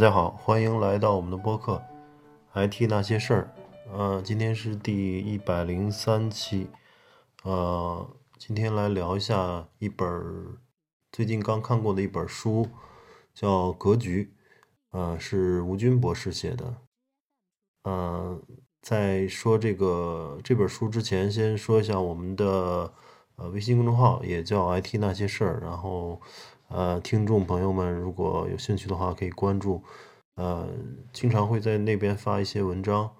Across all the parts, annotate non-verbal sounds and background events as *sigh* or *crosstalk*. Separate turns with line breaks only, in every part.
大家好，欢迎来到我们的播客《IT 那些事儿》。呃，今天是第一百零三期。呃，今天来聊一下一本最近刚看过的一本书，叫《格局》。呃，是吴军博士写的。呃，在说这个这本书之前，先说一下我们的呃微信公众号，也叫《IT 那些事儿》，然后。呃，听众朋友们，如果有兴趣的话，可以关注。呃，经常会在那边发一些文章，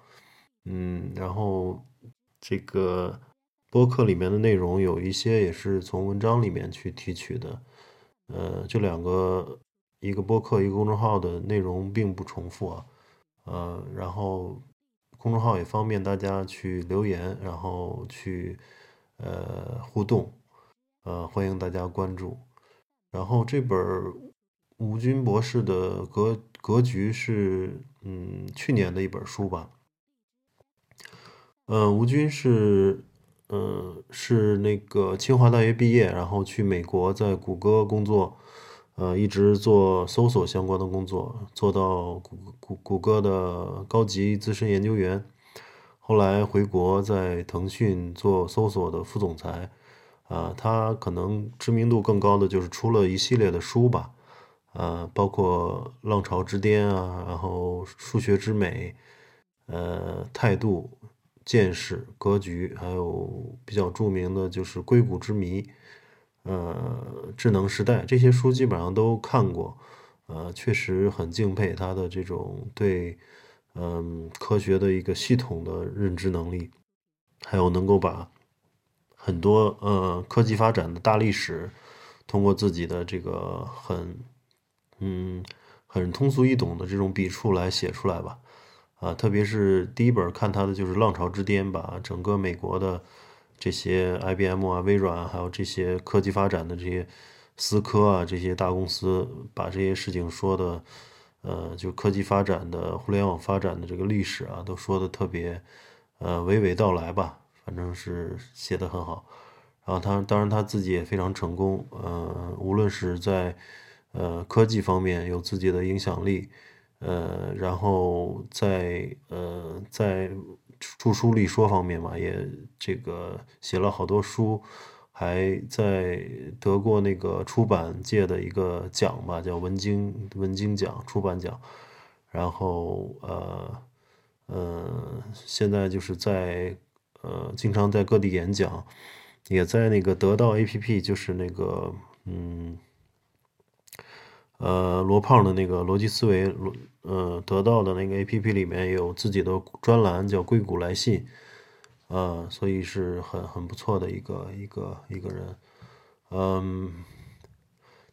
嗯，然后这个播客里面的内容有一些也是从文章里面去提取的。呃，这两个一个播客一个公众号的内容并不重复啊。呃，然后公众号也方便大家去留言，然后去呃互动，呃，欢迎大家关注。然后这本吴军博士的格格局是嗯去年的一本书吧，嗯，吴军是嗯是那个清华大学毕业，然后去美国在谷歌工作，呃一直做搜索相关的工作，做到谷谷谷歌的高级资深研究员，后来回国在腾讯做搜索的副总裁。啊，他可能知名度更高的就是出了一系列的书吧，呃，包括《浪潮之巅》啊，然后《数学之美》，呃，《态度》《见识》《格局》，还有比较著名的就是《硅谷之谜》，呃，《智能时代》这些书基本上都看过，呃，确实很敬佩他的这种对，嗯，科学的一个系统的认知能力，还有能够把。很多呃科技发展的大历史，通过自己的这个很嗯很通俗易懂的这种笔触来写出来吧，啊，特别是第一本看他的就是《浪潮之巅》，把整个美国的这些 IBM 啊、微软还有这些科技发展的这些思科啊这些大公司，把这些事情说的呃就科技发展的互联网发展的这个历史啊，都说的特别呃娓娓道来吧。反正是写的很好，然后他当然他自己也非常成功，呃，无论是在呃科技方面有自己的影响力，呃，然后在呃在著书立说方面嘛，也这个写了好多书，还在得过那个出版界的一个奖吧，叫文经文经奖出版奖，然后呃呃现在就是在。呃，经常在各地演讲，也在那个得到 APP，就是那个嗯，呃，罗胖的那个逻辑思维，罗呃，得到的那个 APP 里面有自己的专栏，叫硅谷来信，啊，所以是很很不错的一个一个一个人，嗯，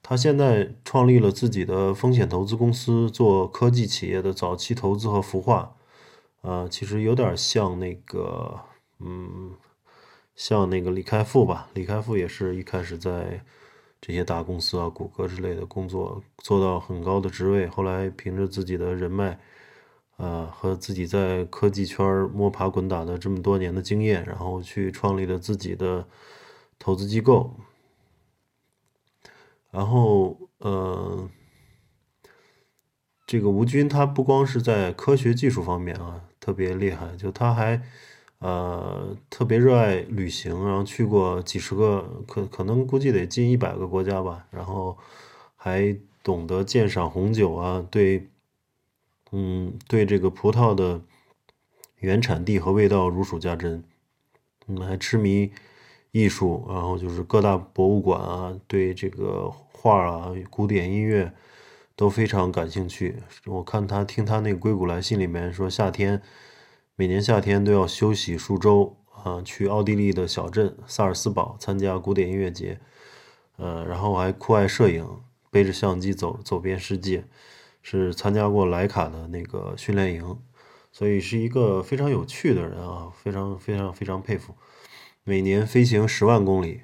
他现在创立了自己的风险投资公司，做科技企业的早期投资和孵化，啊，其实有点像那个。嗯，像那个李开复吧，李开复也是一开始在这些大公司啊，谷歌之类的工作，做到很高的职位，后来凭着自己的人脉，啊，和自己在科技圈摸爬滚打的这么多年的经验，然后去创立了自己的投资机构。然后，呃，这个吴军他不光是在科学技术方面啊特别厉害，就他还。呃，特别热爱旅行，然后去过几十个，可可能估计得近一百个国家吧。然后还懂得鉴赏红酒啊，对，嗯，对这个葡萄的原产地和味道如数家珍。嗯，还痴迷艺术，然后就是各大博物馆啊，对这个画啊、古典音乐都非常感兴趣。我看他听他那《硅谷来信》里面说，夏天。每年夏天都要休息数周啊，去奥地利的小镇萨尔斯堡参加古典音乐节，呃，然后还酷爱摄影，背着相机走走遍世界，是参加过莱卡的那个训练营，所以是一个非常有趣的人啊，非常非常非常佩服。每年飞行十万公里，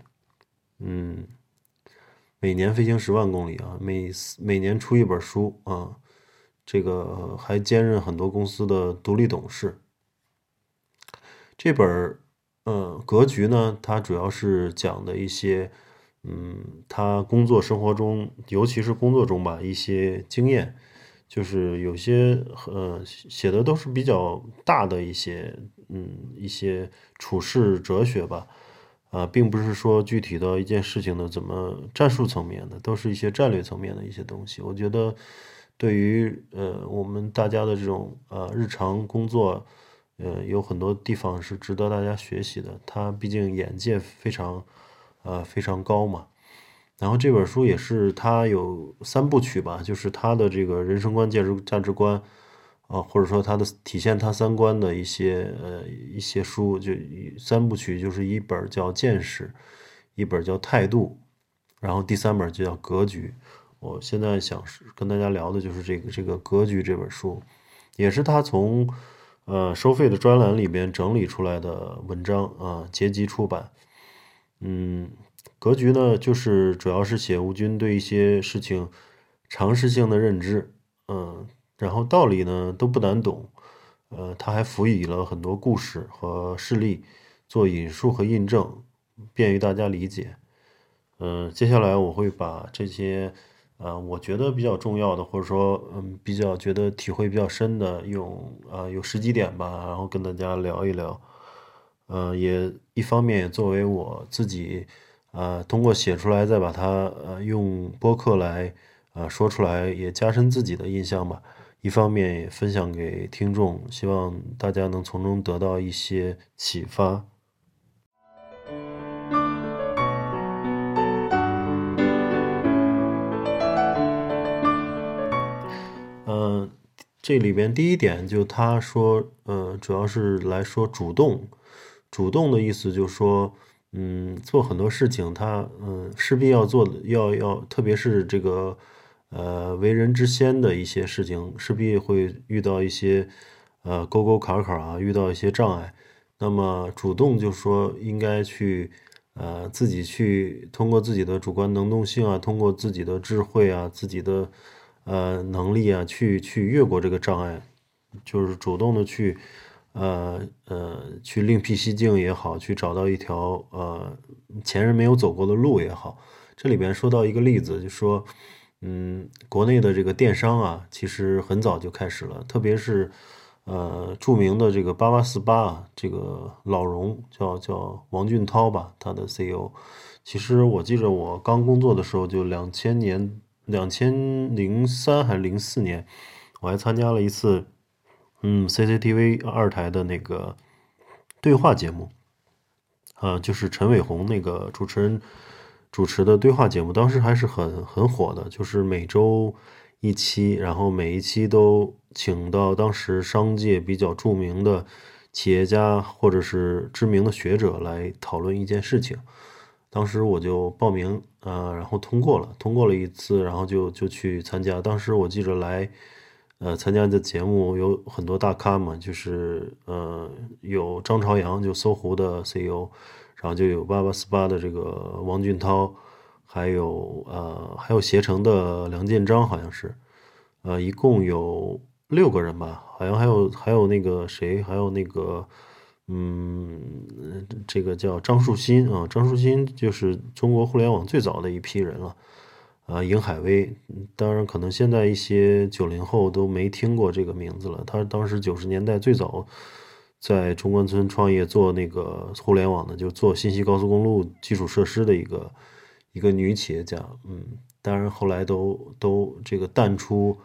嗯，每年飞行十万公里啊，每每年出一本书啊，这个还兼任很多公司的独立董事。这本儿，嗯，格局呢，它主要是讲的一些，嗯，他工作生活中，尤其是工作中吧，一些经验，就是有些呃写的都是比较大的一些嗯一些处事哲学吧，啊，并不是说具体的一件事情的怎么战术层面的，都是一些战略层面的一些东西。我觉得对于呃我们大家的这种呃日常工作，呃有很多地方是值得大家学习的。他毕竟眼界非常呃非常高嘛。然后这本书也是他有三部曲吧，就是他的这个人生观、价值价值观，啊，或者说他的体现他三观的一些呃一些书，就三部曲，就是一本叫《见识》，一本叫《态度》，然后第三本就叫《格局》。我现在想跟大家聊的就是这个这个《格局》这本书，也是他从呃收费的专栏里边整理出来的文章啊，结集出版，嗯。格局呢，就是主要是写吴军对一些事情常识性的认知，嗯，然后道理呢都不难懂，呃，他还辅以了很多故事和事例做引述和印证，便于大家理解。嗯，接下来我会把这些，呃，我觉得比较重要的，或者说，嗯，比较觉得体会比较深的，用啊有十几点吧，然后跟大家聊一聊。嗯，也一方面也作为我自己。呃，通过写出来，再把它呃用播客来呃说出来，也加深自己的印象吧。一方面也分享给听众，希望大家能从中得到一些启发。这里边第一点就他说，呃，主要是来说主动，主动的意思就是说。嗯，做很多事情，他嗯势必要做的，要要，特别是这个呃为人之先的一些事情，势必会遇到一些呃沟沟坎坎啊，遇到一些障碍。那么主动就说应该去呃自己去通过自己的主观能动性啊，通过自己的智慧啊，自己的呃能力啊，去去越过这个障碍，就是主动的去。呃呃，去另辟蹊径也好，去找到一条呃前人没有走过的路也好。这里边说到一个例子，就说，嗯，国内的这个电商啊，其实很早就开始了，特别是呃著名的这个八八四八啊，这个老荣叫叫王俊涛吧，他的 CEO。其实我记着我刚工作的时候，就两千年两千零三还是零四年，我还参加了一次。嗯，CCTV 二台的那个对话节目，啊，就是陈伟鸿那个主持人主持的对话节目，当时还是很很火的，就是每周一期，然后每一期都请到当时商界比较著名的企业家或者是知名的学者来讨论一件事情。当时我就报名，啊，然后通过了，通过了一次，然后就就去参加。当时我记着来。呃，参加的节目有很多大咖嘛，就是呃，有张朝阳，就搜狐的 CEO，然后就有八八四八的这个王俊涛，还有呃，还有携程的梁建章，好像是，呃，一共有六个人吧，好像还有还有那个谁，还有那个，嗯，这个叫张树新啊，张树新就是中国互联网最早的一批人了。啊，尹海威，当然可能现在一些九零后都没听过这个名字了。他当时九十年代最早在中关村创业做那个互联网的，就做信息高速公路基础设施的一个一个女企业家。嗯，当然后来都都这个淡出，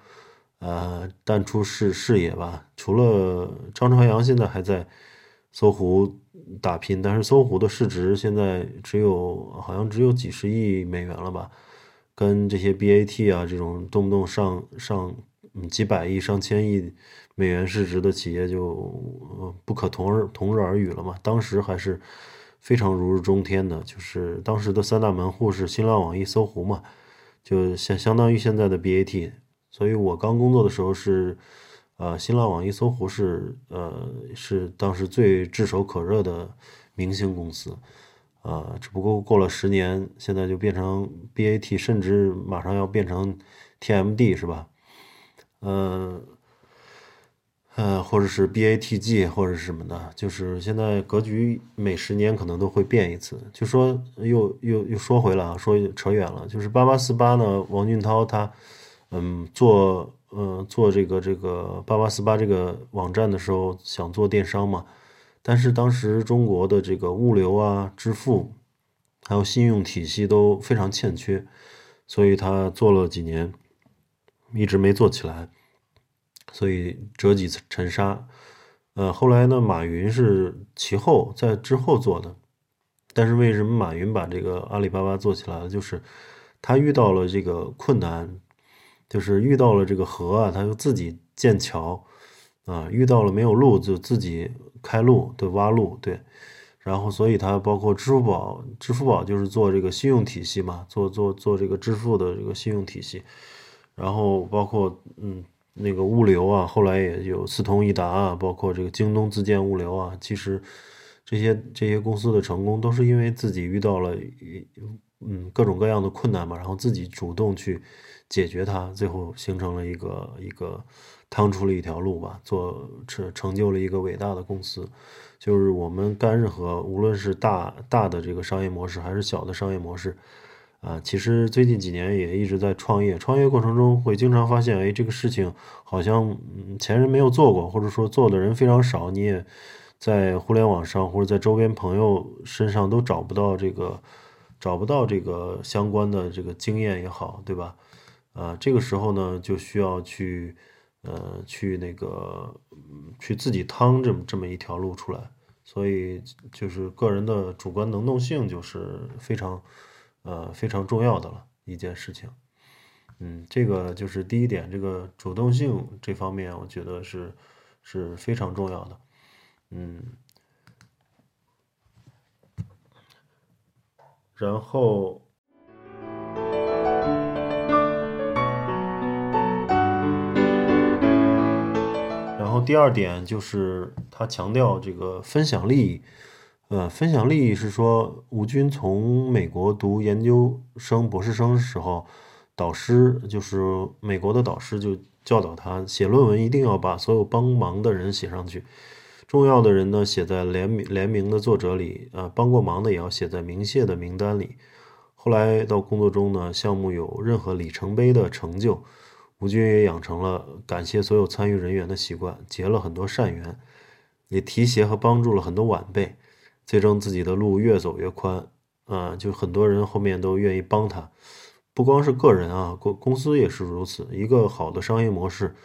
呃，淡出视视野吧。除了张朝阳现在还在搜狐打拼，但是搜狐的市值现在只有好像只有几十亿美元了吧。跟这些 BAT 啊这种动不动上上几百亿、上千亿美元市值的企业就不可同日同日而语了嘛。当时还是非常如日中天的，就是当时的三大门户是新浪、网易、搜狐嘛，就相相当于现在的 BAT。所以我刚工作的时候是，呃，新浪、网易、搜狐是呃是当时最炙手可热的明星公司。啊，只不过过了十年，现在就变成 BAT，甚至马上要变成 TMD，是吧？嗯，呃，或者是 BATG，或者是什么的，就是现在格局每十年可能都会变一次。就说又又又说回来啊，说扯远了，就是八八四八呢，王俊涛他，嗯，做呃做这个这个八八四八这个网站的时候，想做电商嘛，但是当时中国的这个物流啊、支付还有信用体系都非常欠缺，所以他做了几年，一直没做起来，所以折戟沉沙。呃，后来呢，马云是其后在之后做的，但是为什么马云把这个阿里巴巴做起来了？就是他遇到了这个困难，就是遇到了这个河啊，他就自己建桥啊，遇到了没有路就自己开路，对，挖路，对，然后所以他包括支付宝，支付宝就是做这个信用体系嘛，做做做这个支付的这个信用体系，然后包括嗯。那个物流啊，后来也有四通一达啊，包括这个京东自建物流啊，其实这些这些公司的成功都是因为自己遇到了嗯各种各样的困难嘛，然后自己主动去解决它，最后形成了一个一个趟出了一条路吧，做成成就了一个伟大的公司。就是我们干任何无论是大大的这个商业模式，还是小的商业模式。啊，其实最近几年也一直在创业，创业过程中会经常发现，哎，这个事情好像前人没有做过，或者说做的人非常少，你也在互联网上或者在周边朋友身上都找不到这个找不到这个相关的这个经验也好，对吧？啊，这个时候呢，就需要去呃去那个去自己趟这么这么一条路出来，所以就是个人的主观能动性就是非常。呃，非常重要的了一件事情，嗯，这个就是第一点，这个主动性这方面，我觉得是是非常重要的，嗯，然后，第二点就是他强调这个分享利益。呃，分享利益是说，吴军从美国读研究生、博士生时候，导师就是美国的导师就教导他，写论文一定要把所有帮忙的人写上去，重要的人呢写在联名联名的作者里，啊，帮过忙的也要写在明谢的名单里。后来到工作中呢，项目有任何里程碑的成就，吴军也养成了感谢所有参与人员的习惯，结了很多善缘，也提携和帮助了很多晚辈。最终自己的路越走越宽，啊，就很多人后面都愿意帮他，不光是个人啊，公公司也是如此。一个好的商业模式，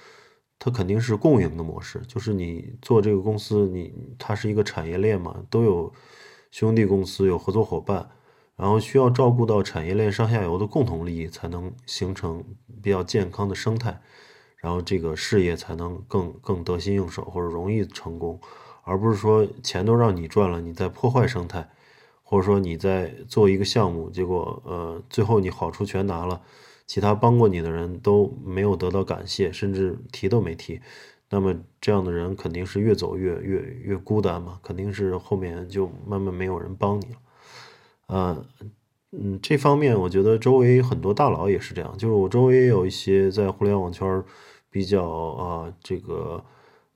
它肯定是共赢的模式，就是你做这个公司，你它是一个产业链嘛，都有兄弟公司，有合作伙伴，然后需要照顾到产业链上下游的共同利益，才能形成比较健康的生态，然后这个事业才能更更得心应手或者容易成功。而不是说钱都让你赚了，你在破坏生态，或者说你在做一个项目，结果呃最后你好处全拿了，其他帮过你的人都没有得到感谢，甚至提都没提，那么这样的人肯定是越走越越越孤单嘛，肯定是后面就慢慢没有人帮你了。呃嗯，这方面我觉得周围很多大佬也是这样，就是我周围也有一些在互联网圈比较啊这个。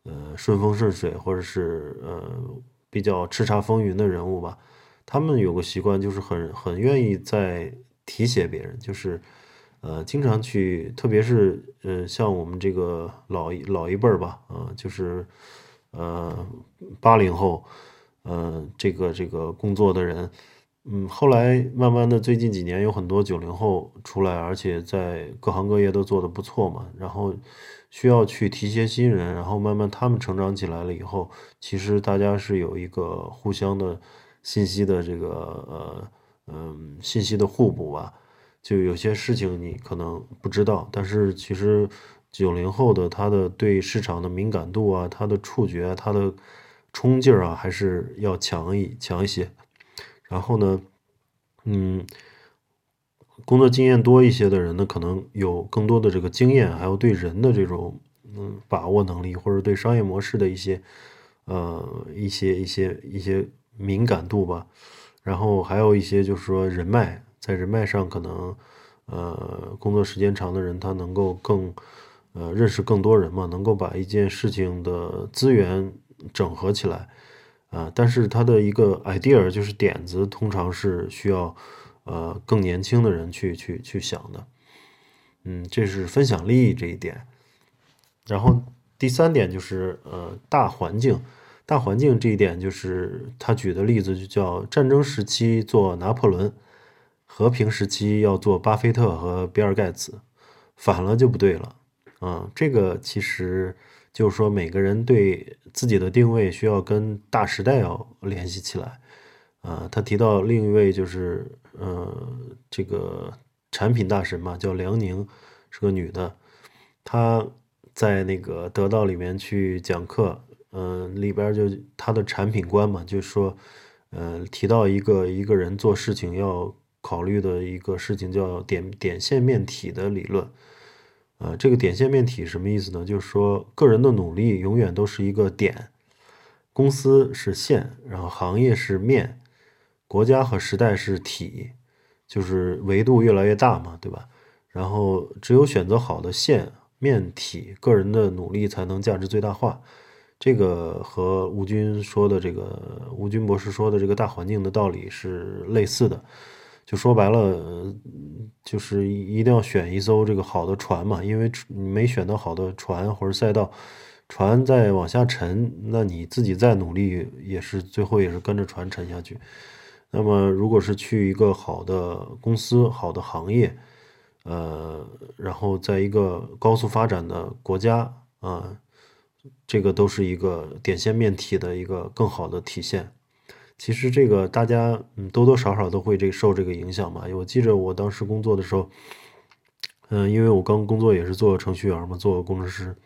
呃，顺风顺水，或者是呃比较叱咤风云的人物吧，他们有个习惯，就是很很愿意在提携别人，就是呃经常去，特别是呃像我们这个老一老一辈儿吧，啊，就是呃八零后，呃这个这个工作的人，嗯，后来慢慢的最近几年有很多九零后出来，而且在各行各业都做得不错嘛，然后。需要去提携新人，然后慢慢他们成长起来了以后，其实大家是有一个互相的信息的这个呃嗯信息的互补吧。就有些事情你可能不知道，但是其实九零后的他的对市场的敏感度啊，他的触觉，他的冲劲儿啊，还是要强一强一些。然后呢，嗯。工作经验多一些的人呢，可能有更多的这个经验，还有对人的这种嗯把握能力，或者对商业模式的一些呃一些一些一些敏感度吧。然后还有一些就是说人脉，在人脉上可能呃工作时间长的人，他能够更呃认识更多人嘛，能够把一件事情的资源整合起来啊。但是他的一个 idea 就是点子，通常是需要。呃，更年轻的人去去去想的，嗯，这是分享利益这一点，然后第三点就是呃大环境，大环境这一点就是他举的例子就叫战争时期做拿破仑，和平时期要做巴菲特和比尔盖茨，反了就不对了啊。这个其实就是说每个人对自己的定位需要跟大时代要联系起来啊。他提到另一位就是呃这个产品大神嘛，叫梁宁，是个女的，她。在那个得到里面去讲课，嗯，里边就她的产品观嘛，就是说，呃，提到一个一个人做事情要考虑的一个事情叫点点线面体的理论，啊，这个点线面体什么意思呢？就是说个人的努力永远都是一个点，公司是线，然后行业是面，国家和时代是体，就是维度越来越大嘛，对吧？然后只有选择好的线。面体个人的努力才能价值最大化，这个和吴军说的这个吴军博士说的这个大环境的道理是类似的。就说白了，就是一定要选一艘这个好的船嘛，因为你没选到好的船或者赛道，船再往下沉，那你自己再努力也是最后也是跟着船沉下去。那么，如果是去一个好的公司、好的行业。呃，然后在一个高速发展的国家啊，这个都是一个点线面体的一个更好的体现。其实这个大家嗯多多少少都会这受这个影响嘛。我记着我当时工作的时候，嗯，因为我刚工作也是做程序员嘛，做工程师，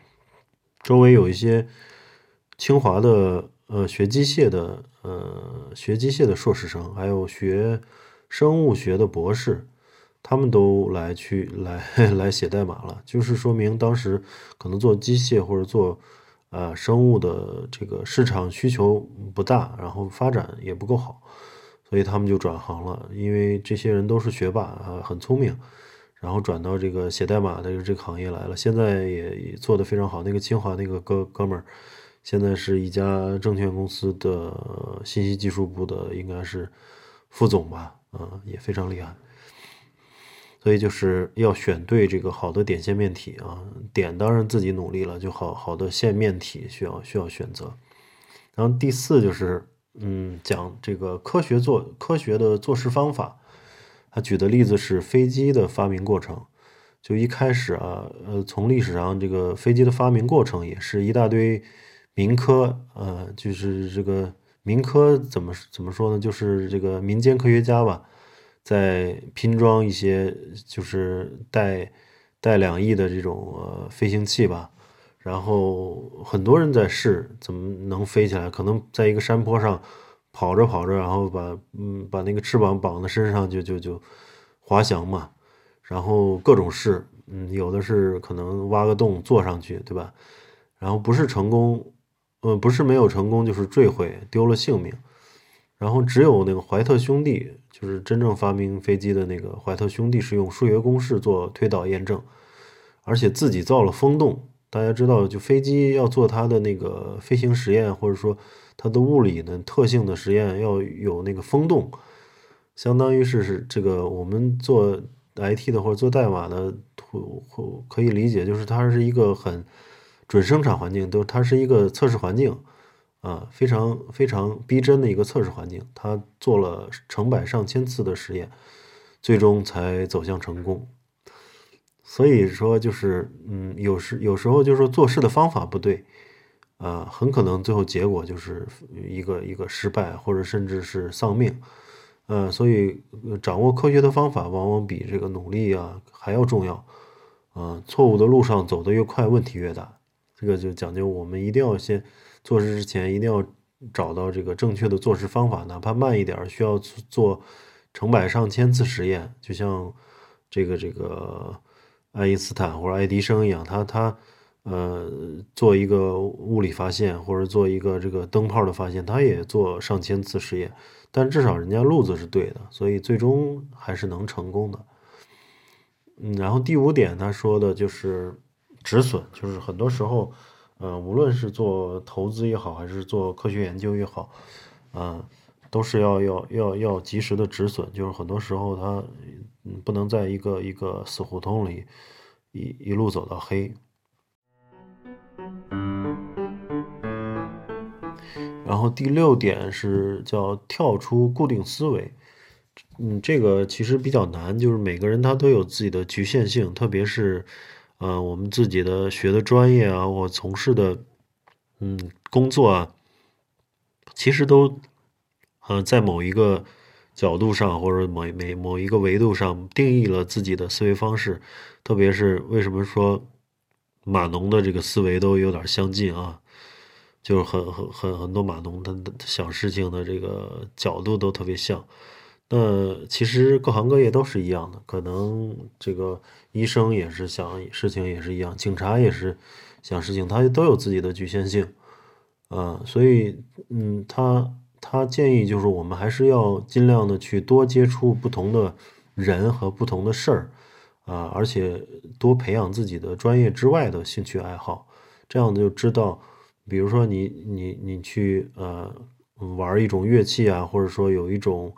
周围有一些清华的呃学机械的呃学机械的硕士生，还有学生物学的博士。他们都来去来 *laughs* 来写代码了，就是说明当时可能做机械或者做呃生物的这个市场需求不大，然后发展也不够好，所以他们就转行了。因为这些人都是学霸啊，很聪明，然后转到这个写代码的这个行业来了。现在也也做得非常好。那个清华那个哥哥们儿，现在是一家证券公司的信息技术部的，应该是副总吧，啊，也非常厉害。所以就是要选对这个好的点线面体啊，点当然自己努力了，就好好的线面体需要需要选择。然后第四就是，嗯，讲这个科学做科学的做事方法。他举的例子是飞机的发明过程。就一开始啊，呃，从历史上这个飞机的发明过程也是一大堆民科，呃，就是这个民科怎么怎么说呢？就是这个民间科学家吧。在拼装一些就是带带两翼的这种呃飞行器吧，然后很多人在试怎么能飞起来，可能在一个山坡上跑着跑着，然后把嗯把那个翅膀绑在身上就就就滑翔嘛，然后各种试，嗯有的是可能挖个洞坐上去，对吧？然后不是成功，呃不是没有成功就是坠毁丢了性命。然后只有那个怀特兄弟，就是真正发明飞机的那个怀特兄弟，是用数学公式做推导验证，而且自己造了风洞。大家知道，就飞机要做它的那个飞行实验，或者说它的物理的特性的实验，要有那个风洞，相当于是是这个我们做 IT 的或者做代码的，可以理解，就是它是一个很准生产环境，都它是一个测试环境。啊，非常非常逼真的一个测试环境，他做了成百上千次的实验，最终才走向成功。所以说，就是嗯，有时有时候就是说做事的方法不对，啊，很可能最后结果就是一个一个失败，或者甚至是丧命。呃，所以掌握科学的方法，往往比这个努力啊还要重要。啊，错误的路上走得越快，问题越大。这个就讲究我们一定要先。做事之前一定要找到这个正确的做事方法，哪怕慢一点，需要做成百上千次实验。就像这个这个爱因斯坦或者爱迪生一样，他他呃做一个物理发现或者做一个这个灯泡的发现，他也做上千次实验，但至少人家路子是对的，所以最终还是能成功的。嗯，然后第五点他说的就是止损，就是很多时候。嗯，无论是做投资也好，还是做科学研究也好，嗯，都是要要要要及时的止损。就是很多时候，它嗯不能在一个一个死胡同里一一路走到黑。然后第六点是叫跳出固定思维。嗯，这个其实比较难，就是每个人他都有自己的局限性，特别是。呃我们自己的学的专业啊，或从事的嗯工作啊，其实都呃在某一个角度上或者某每某一个维度上定义了自己的思维方式。特别是为什么说码农的这个思维都有点相近啊？就是很很很很多码农他想事情的这个角度都特别像。呃其实各行各业都是一样的，可能这个医生也是想事情也是一样，警察也是想事情，他都有自己的局限性，啊，所以嗯，他他建议就是我们还是要尽量的去多接触不同的人和不同的事儿。啊，而且多培养自己的专业之外的兴趣爱好，这样就知道，比如说你你你去呃玩一种乐器啊，或者说有一种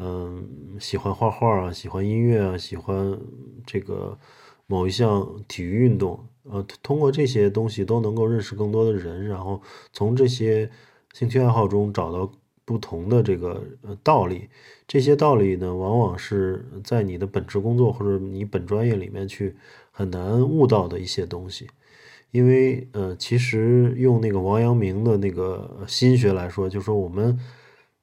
嗯喜欢画画啊，喜欢音乐啊，喜欢这个某一项体育运动，呃，通过这些东西都能够认识更多的人，然后从这些兴趣爱好中找到。不同的这个呃道理，这些道理呢，往往是在你的本职工作或者你本专业里面去很难悟到的一些东西。因为呃，其实用那个王阳明的那个心学来说，就说我们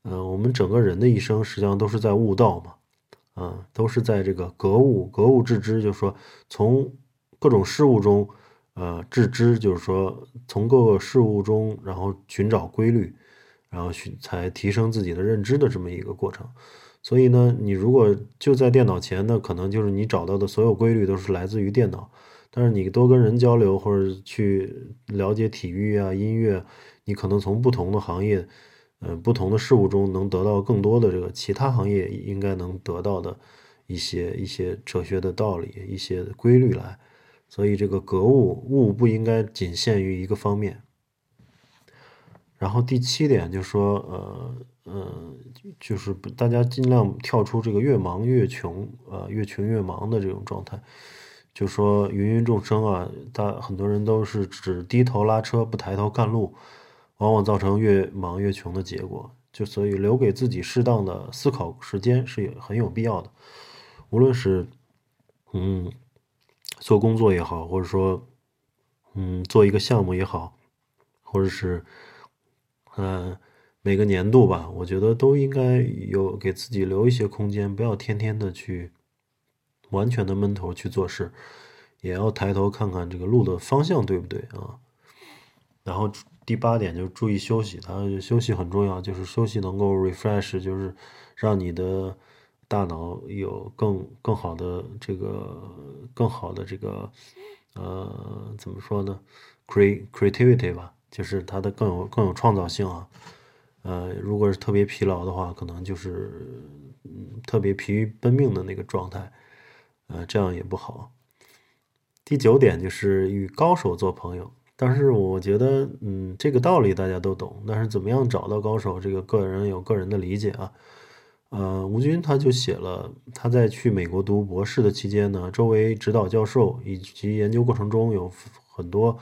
呃，我们整个人的一生实际上都是在悟道嘛，啊，都是在这个格物，格物致知，就是说从各种事物中呃致知，就是说从各个事物中然后寻找规律。然后去才提升自己的认知的这么一个过程，所以呢，你如果就在电脑前呢，可能就是你找到的所有规律都是来自于电脑。但是你多跟人交流或者去了解体育啊、音乐，你可能从不同的行业，嗯，不同的事物中能得到更多的这个其他行业应该能得到的一些一些哲学的道理、一些规律来。所以这个格物物不应该仅限于一个方面。然后第七点就是说，呃，呃，就是大家尽量跳出这个越忙越穷，呃，越穷越忙的这种状态。就说芸芸众生啊，大很多人都是只低头拉车不抬头看路，往往造成越忙越穷的结果。就所以留给自己适当的思考时间是有很有必要的。无论是嗯做工作也好，或者说嗯做一个项目也好，或者是。嗯，每个年度吧，我觉得都应该有给自己留一些空间，不要天天的去完全的闷头去做事，也要抬头看看这个路的方向对不对啊。然后第八点就是注意休息，它休息很重要，就是休息能够 refresh，就是让你的大脑有更更好的这个更好的这个呃怎么说呢 creativity 吧。就是它的更有更有创造性啊，呃，如果是特别疲劳的话，可能就是嗯特别疲于奔命的那个状态，呃，这样也不好。第九点就是与高手做朋友，但是我觉得嗯这个道理大家都懂，但是怎么样找到高手，这个个人有个人的理解啊。呃，吴军他就写了，他在去美国读博士的期间呢，周围指导教授以及研究过程中有很多。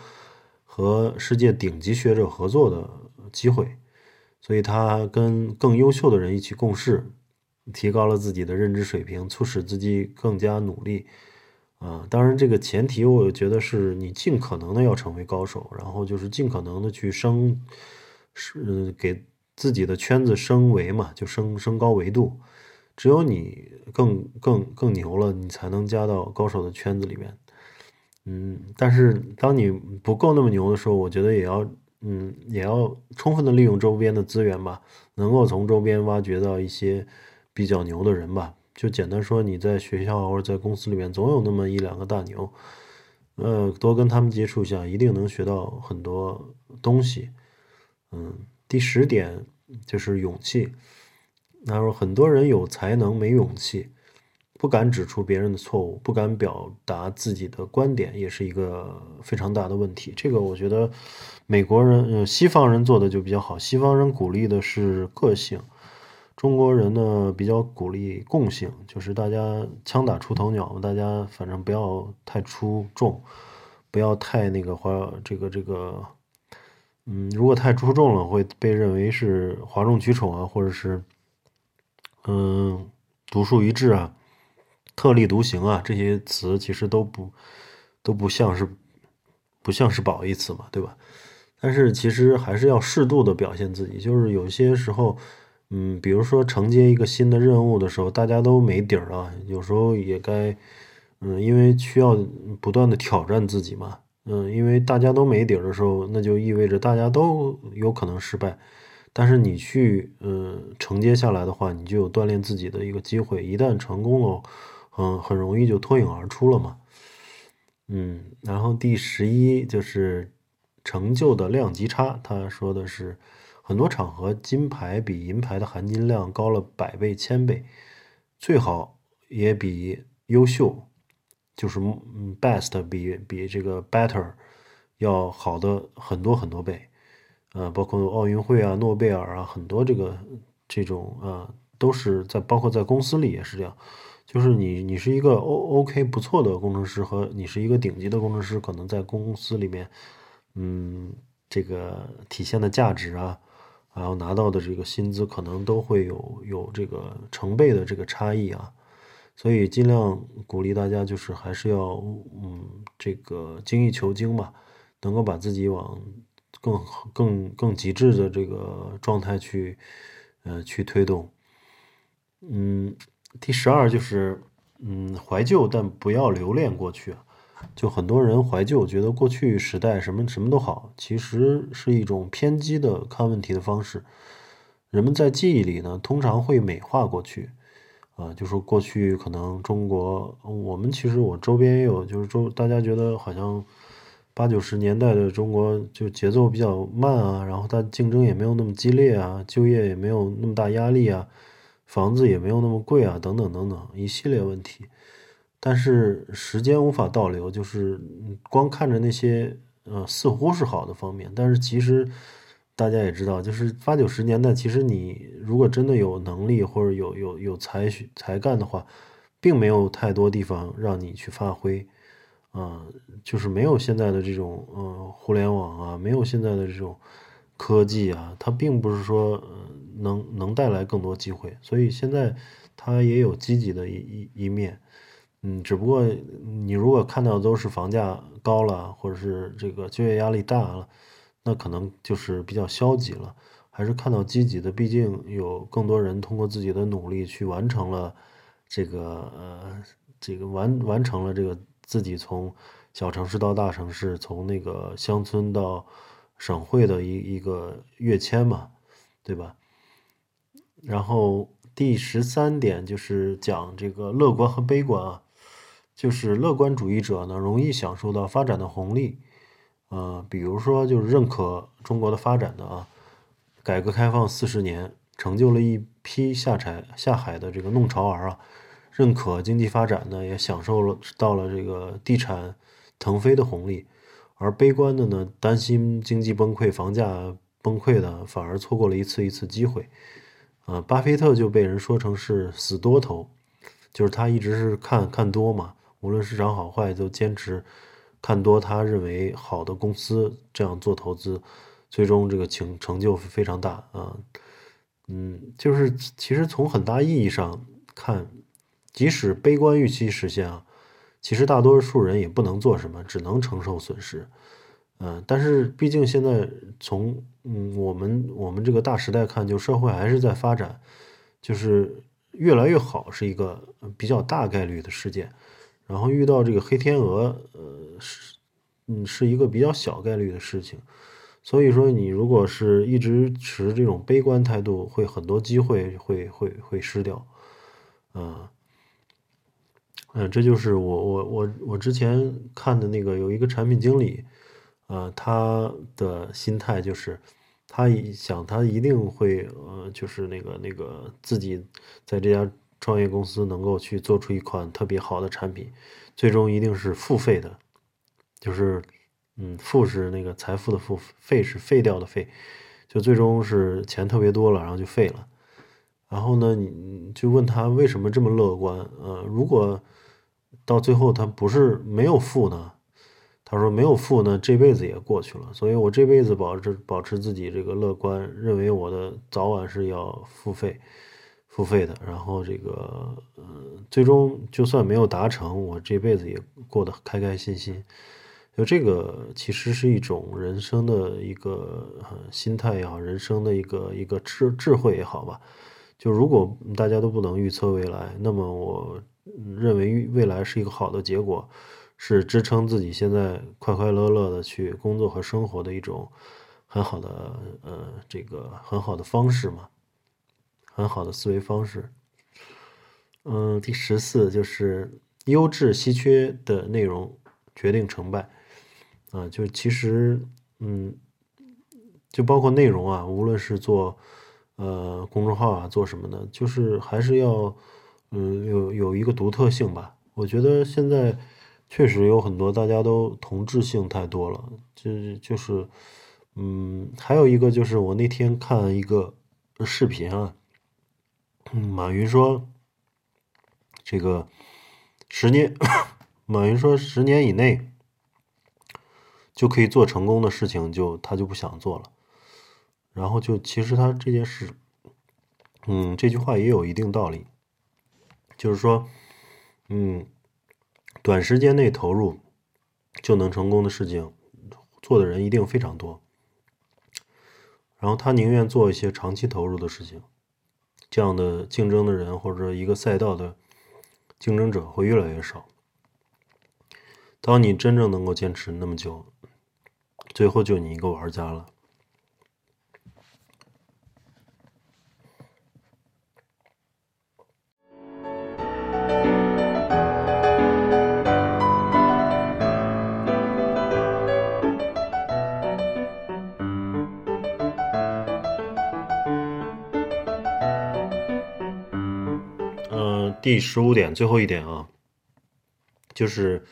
和世界顶级学者合作的机会，所以他跟更优秀的人一起共事，提高了自己的认知水平，促使自己更加努力。啊，当然这个前提，我觉得是你尽可能的要成为高手，然后就是尽可能的去升，是给自己的圈子升维嘛，就升升高维度。只有你更更更牛了，你才能加到高手的圈子里面。嗯，但是当你不够那么牛的时候，我觉得也要，嗯，也要充分的利用周边的资源吧，能够从周边挖掘到一些比较牛的人吧。就简单说，你在学校或者在公司里面，总有那么一两个大牛，呃，多跟他们接触一下，一定能学到很多东西。嗯，第十点就是勇气。他说，很多人有才能没勇气。不敢指出别人的错误，不敢表达自己的观点，也是一个非常大的问题。这个我觉得，美国人、呃西方人做的就比较好。西方人鼓励的是个性，中国人呢比较鼓励共性，就是大家枪打出头鸟嘛，大家反正不要太出众，不要太那个话，这个这个，嗯，如果太出众了，会被认为是哗众取宠啊，或者是嗯独树一帜啊、特立独行啊，这些词其实都不都不像是不像是褒义词嘛，对吧？但是其实还是要适度的表现自己，就是有些时候，嗯，比如说承接一个新的任务的时候，大家都没底儿了，有时候也该，嗯，因为需要不断的挑战自己嘛。嗯，因为大家都没底儿的时候，那就意味着大家都有可能失败。但是你去，嗯，承接下来的话，你就有锻炼自己的一个机会。一旦成功了，嗯，很容易就脱颖而出了嘛。嗯，然后第十一就是成就的量级差，他说的是很多场合金牌比银牌的含金量高了百倍千倍，最好也比优秀。就是嗯，best 比比这个 better 要好的很多很多倍，呃，包括奥运会啊、诺贝尔啊，很多这个这种啊，都是在包括在公司里也是这样，就是你你是一个 O OK 不错的工程师和你是一个顶级的工程师，可能在公司里面，嗯，这个体现的价值啊，然后拿到的这个薪资可能都会有有这个成倍的这个差异啊。所以尽量鼓励大家，就是还是要，嗯，这个精益求精吧，能够把自己往更更更极致的这个状态去，呃，去推动。嗯，第十二就是，嗯，怀旧，但不要留恋过去。就很多人怀旧，觉得过去时代什么什么都好，其实是一种偏激的看问题的方式。人们在记忆里呢，通常会美化过去。啊，就说过去可能中国，我们其实我周边也有，就是周大家觉得好像八九十年代的中国就节奏比较慢啊，然后它竞争也没有那么激烈啊，就业也没有那么大压力啊，房子也没有那么贵啊，等等等等一系列问题。但是时间无法倒流，就是光看着那些呃似乎是好的方面，但是其实。大家也知道，就是八九十年代，其实你如果真的有能力或者有有有才学才干的话，并没有太多地方让你去发挥，啊，就是没有现在的这种呃互联网啊，没有现在的这种科技啊，它并不是说能能带来更多机会，所以现在它也有积极的一一一面，嗯，只不过你如果看到都是房价高了，或者是这个就业压力大了。那可能就是比较消极了，还是看到积极的。毕竟有更多人通过自己的努力去完成了这个呃，这个完完成了这个自己从小城市到大城市，从那个乡村到省会的一一个跃迁嘛，对吧？然后第十三点就是讲这个乐观和悲观啊，就是乐观主义者呢容易享受到发展的红利。呃，比如说，就是认可中国的发展的啊，改革开放四十年，成就了一批下柴下海的这个弄潮儿啊，认可经济发展呢，也享受了到了这个地产腾飞的红利，而悲观的呢，担心经济崩溃、房价崩溃的，反而错过了一次一次机会。呃，巴菲特就被人说成是死多头，就是他一直是看看多嘛，无论市场好坏都坚持。看多他认为好的公司，这样做投资，最终这个成成就非常大啊。嗯，就是其实从很大意义上看，即使悲观预期实现啊，其实大多数人也不能做什么，只能承受损失。嗯，但是毕竟现在从嗯我们我们这个大时代看，就社会还是在发展，就是越来越好，是一个比较大概率的事件。然后遇到这个黑天鹅，呃，是，嗯，是一个比较小概率的事情，所以说你如果是一直持这种悲观态度，会很多机会会会会失掉，嗯，嗯，这就是我我我我之前看的那个有一个产品经理，呃，他的心态就是他一想他一定会呃，就是那个那个自己在这家。创业公司能够去做出一款特别好的产品，最终一定是付费的，就是，嗯，付是那个财富的付，费是废掉的废，就最终是钱特别多了，然后就废了。然后呢，你就问他为什么这么乐观？呃，如果到最后他不是没有付呢？他说没有付呢，这辈子也过去了。所以我这辈子保持保持自己这个乐观，认为我的早晚是要付费付费的。然后这个呃，最终就算没有达成，我这辈子也过得开开心心。就这个其实是一种人生的一个心态也好，人生的一个一个智智慧也好吧。就如果大家都不能预测未来，那么我认为未来是一个好的结果。是支撑自己现在快快乐乐的去工作和生活的一种很好的呃这个很好的方式嘛，很好的思维方式。嗯，第十四就是优质稀缺的内容决定成败啊，就其实嗯，就包括内容啊，无论是做呃公众号啊，做什么的，就是还是要嗯有有一个独特性吧。我觉得现在。确实有很多，大家都同质性太多了，就就是，嗯，还有一个就是我那天看一个视频啊，嗯马云说，这个十年，马云说十年以内就可以做成功的事情，就他就不想做了，然后就其实他这件事，嗯，这句话也有一定道理，就是说，嗯。短时间内投入就能成功的事情，做的人一定非常多。然后他宁愿做一些长期投入的事情，这样的竞争的人或者一个赛道的竞争者会越来越少。当你真正能够坚持那么久，最后就你一个玩家了。第十五点，最后一点啊，就是，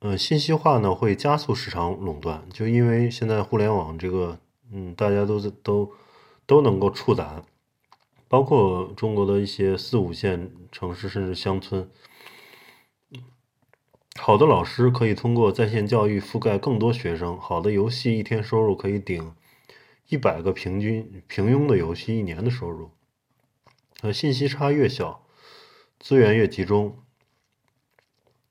嗯，信息化呢会加速市场垄断，就因为现在互联网这个，嗯，大家都都都能够触达，包括中国的一些四五线城市甚至乡村，好的老师可以通过在线教育覆盖更多学生，好的游戏一天收入可以顶一百个平均平庸的游戏一年的收入，呃，信息差越小。资源越集中，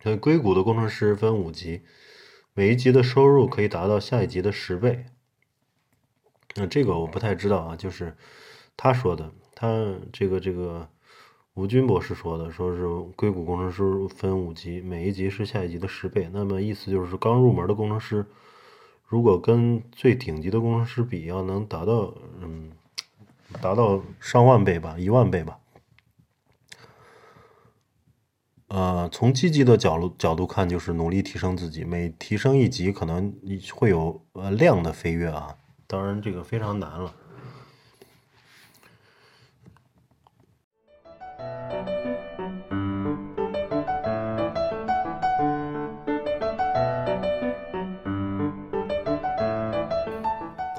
呃，硅谷的工程师分五级，每一级的收入可以达到下一级的十倍。那这个我不太知道啊，就是他说的，他这个这个吴军博士说的，说是硅谷工程师分五级，每一级是下一级的十倍。那么意思就是刚入门的工程师，如果跟最顶级的工程师比，要能达到嗯，达到上万倍吧，一万倍吧。呃，从积极的角度角度看，就是努力提升自己，每提升一级，可能会有呃量的飞跃啊。当然，这个非常难了。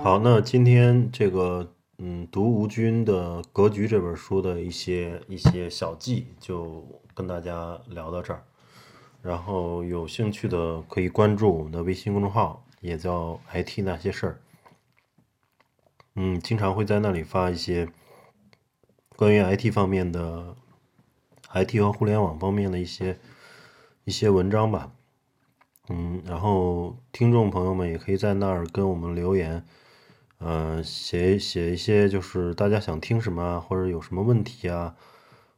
好，那今天这个。嗯，读吴军的《格局》这本书的一些一些小记，就跟大家聊到这儿。然后有兴趣的可以关注我们的微信公众号，也叫 “IT 那些事儿”。嗯，经常会在那里发一些关于 IT 方面的、IT 和互联网方面的一些一些文章吧。嗯，然后听众朋友们也可以在那儿跟我们留言。嗯，写写一些就是大家想听什么啊，或者有什么问题啊，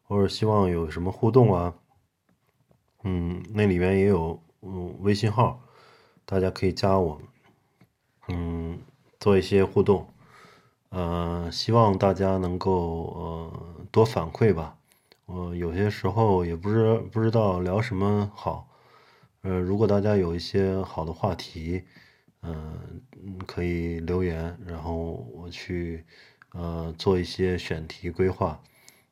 或者希望有什么互动啊，嗯，那里面也有嗯微信号，大家可以加我，嗯，做一些互动，呃，希望大家能够呃多反馈吧，我有些时候也不知不知道聊什么好，呃，如果大家有一些好的话题。嗯，可以留言，然后我去呃做一些选题规划，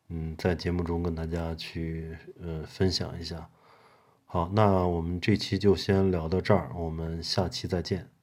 嗯，在节目中跟大家去呃分享一下。好，那我们这期就先聊到这儿，我们下期再见。